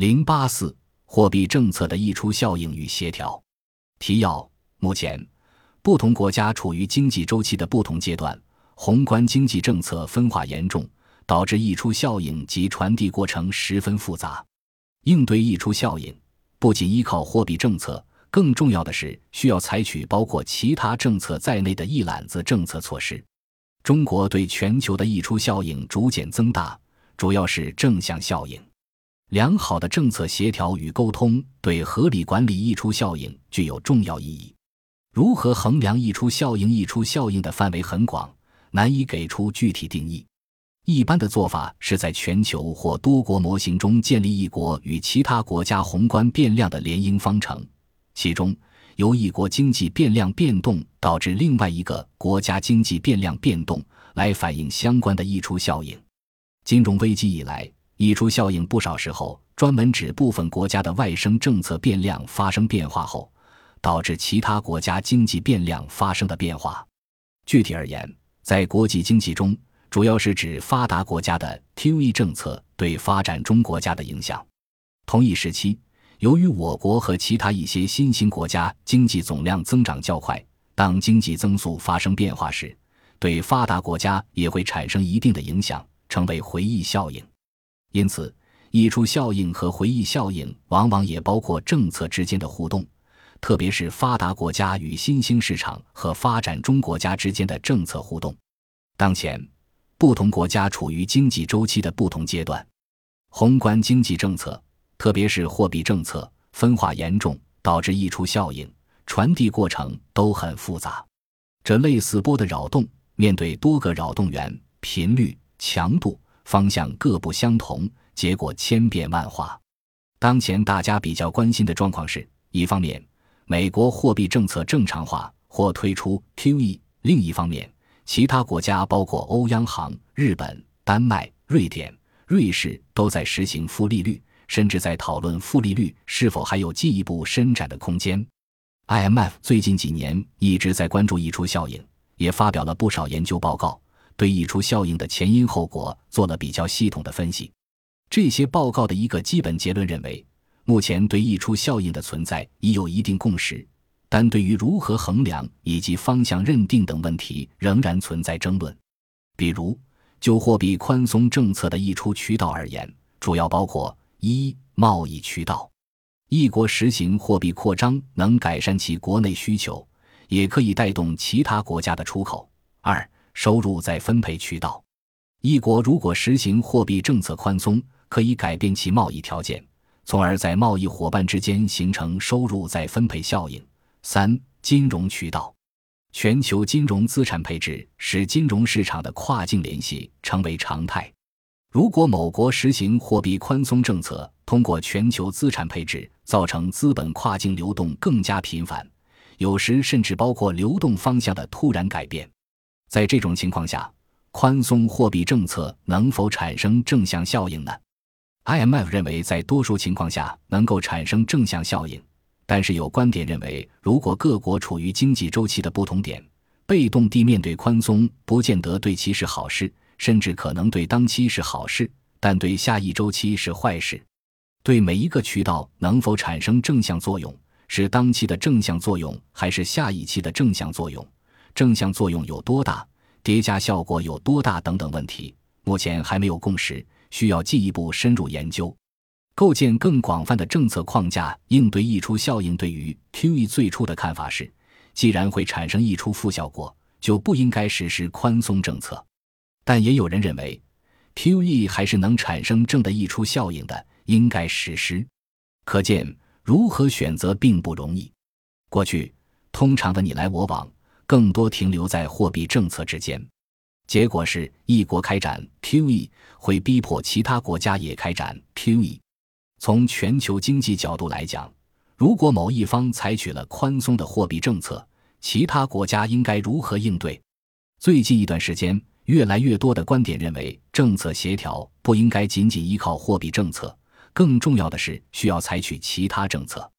零八四货币政策的溢出效应与协调。提要：目前，不同国家处于经济周期的不同阶段，宏观经济政策分化严重，导致溢出效应及传递过程十分复杂。应对溢出效应，不仅依靠货币政策，更重要的是需要采取包括其他政策在内的一揽子政策措施。中国对全球的溢出效应逐渐增大，主要是正向效应。良好的政策协调与沟通对合理管理溢出效应具有重要意义。如何衡量溢出效应？溢出效应的范围很广，难以给出具体定义。一般的做法是在全球或多国模型中建立一国与其他国家宏观变量的联姻方程，其中由一国经济变量变动导致另外一个国家经济变量变动，来反映相关的溢出效应。金融危机以来，溢出效应不少时候专门指部分国家的外生政策变量发生变化后，导致其他国家经济变量发生的变化。具体而言，在国际经济中，主要是指发达国家的 QE 政策对发展中国家的影响。同一时期，由于我国和其他一些新兴国家经济总量增长较快，当经济增速发生变化时，对发达国家也会产生一定的影响，成为回忆效应。因此，溢出效应和回忆效应往往也包括政策之间的互动，特别是发达国家与新兴市场和发展中国家之间的政策互动。当前。不同国家处于经济周期的不同阶段，宏观经济政策，特别是货币政策分化严重，导致溢出效应传递过程都很复杂。这类似波的扰动，面对多个扰动源，频率、强度、方向各不相同，结果千变万化。当前大家比较关心的状况是：一方面，美国货币政策正常化或推出 QE；另一方面，其他国家包括欧央行、日本、丹麦、瑞典、瑞士都在实行负利率，甚至在讨论负利率是否还有进一步伸展的空间。IMF 最近几年一直在关注溢出效应，也发表了不少研究报告，对溢出效应的前因后果做了比较系统的分析。这些报告的一个基本结论认为，目前对溢出效应的存在已有一定共识。但对于如何衡量以及方向认定等问题，仍然存在争论。比如，就货币宽松政策的溢出渠道而言，主要包括：一、贸易渠道，一国实行货币扩张能改善其国内需求，也可以带动其他国家的出口；二、收入再分配渠道，一国如果实行货币政策宽松，可以改变其贸易条件，从而在贸易伙伴之间形成收入再分配效应。三、金融渠道，全球金融资产配置使金融市场的跨境联系成为常态。如果某国实行货币宽松政策，通过全球资产配置造成资本跨境流动更加频繁，有时甚至包括流动方向的突然改变。在这种情况下，宽松货币政策能否产生正向效应呢？IMF 认为，在多数情况下能够产生正向效应。但是有观点认为，如果各国处于经济周期的不同点，被动地面对宽松，不见得对其是好事，甚至可能对当期是好事，但对下一周期是坏事。对每一个渠道能否产生正向作用，是当期的正向作用还是下一期的正向作用？正向作用有多大？叠加效果有多大？等等问题，目前还没有共识，需要进一步深入研究。构建更广泛的政策框架应对溢出效应。对于 QE 最初的看法是，既然会产生溢出负效果，就不应该实施宽松政策。但也有人认为，QE 还是能产生正的溢出效应的，应该实施。可见，如何选择并不容易。过去，通常的你来我往，更多停留在货币政策之间。结果是一国开展 QE，会逼迫其他国家也开展 QE。从全球经济角度来讲，如果某一方采取了宽松的货币政策，其他国家应该如何应对？最近一段时间，越来越多的观点认为，政策协调不应该仅仅依靠货币政策，更重要的是需要采取其他政策。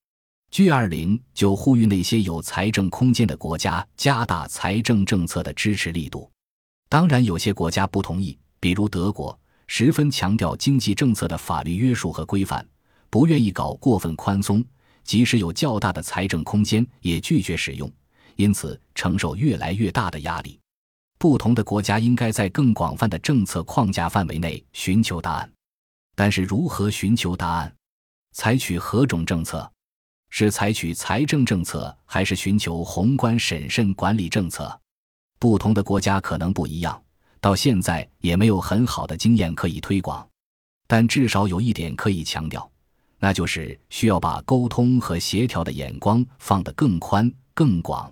G 二零就呼吁那些有财政空间的国家加大财政政策的支持力度。当然，有些国家不同意，比如德国。十分强调经济政策的法律约束和规范，不愿意搞过分宽松，即使有较大的财政空间，也拒绝使用，因此承受越来越大的压力。不同的国家应该在更广泛的政策框架范围内寻求答案，但是如何寻求答案？采取何种政策？是采取财政政策，还是寻求宏观审慎管理政策？不同的国家可能不一样，到现在也没有很好的经验可以推广。但至少有一点可以强调，那就是需要把沟通和协调的眼光放得更宽更广。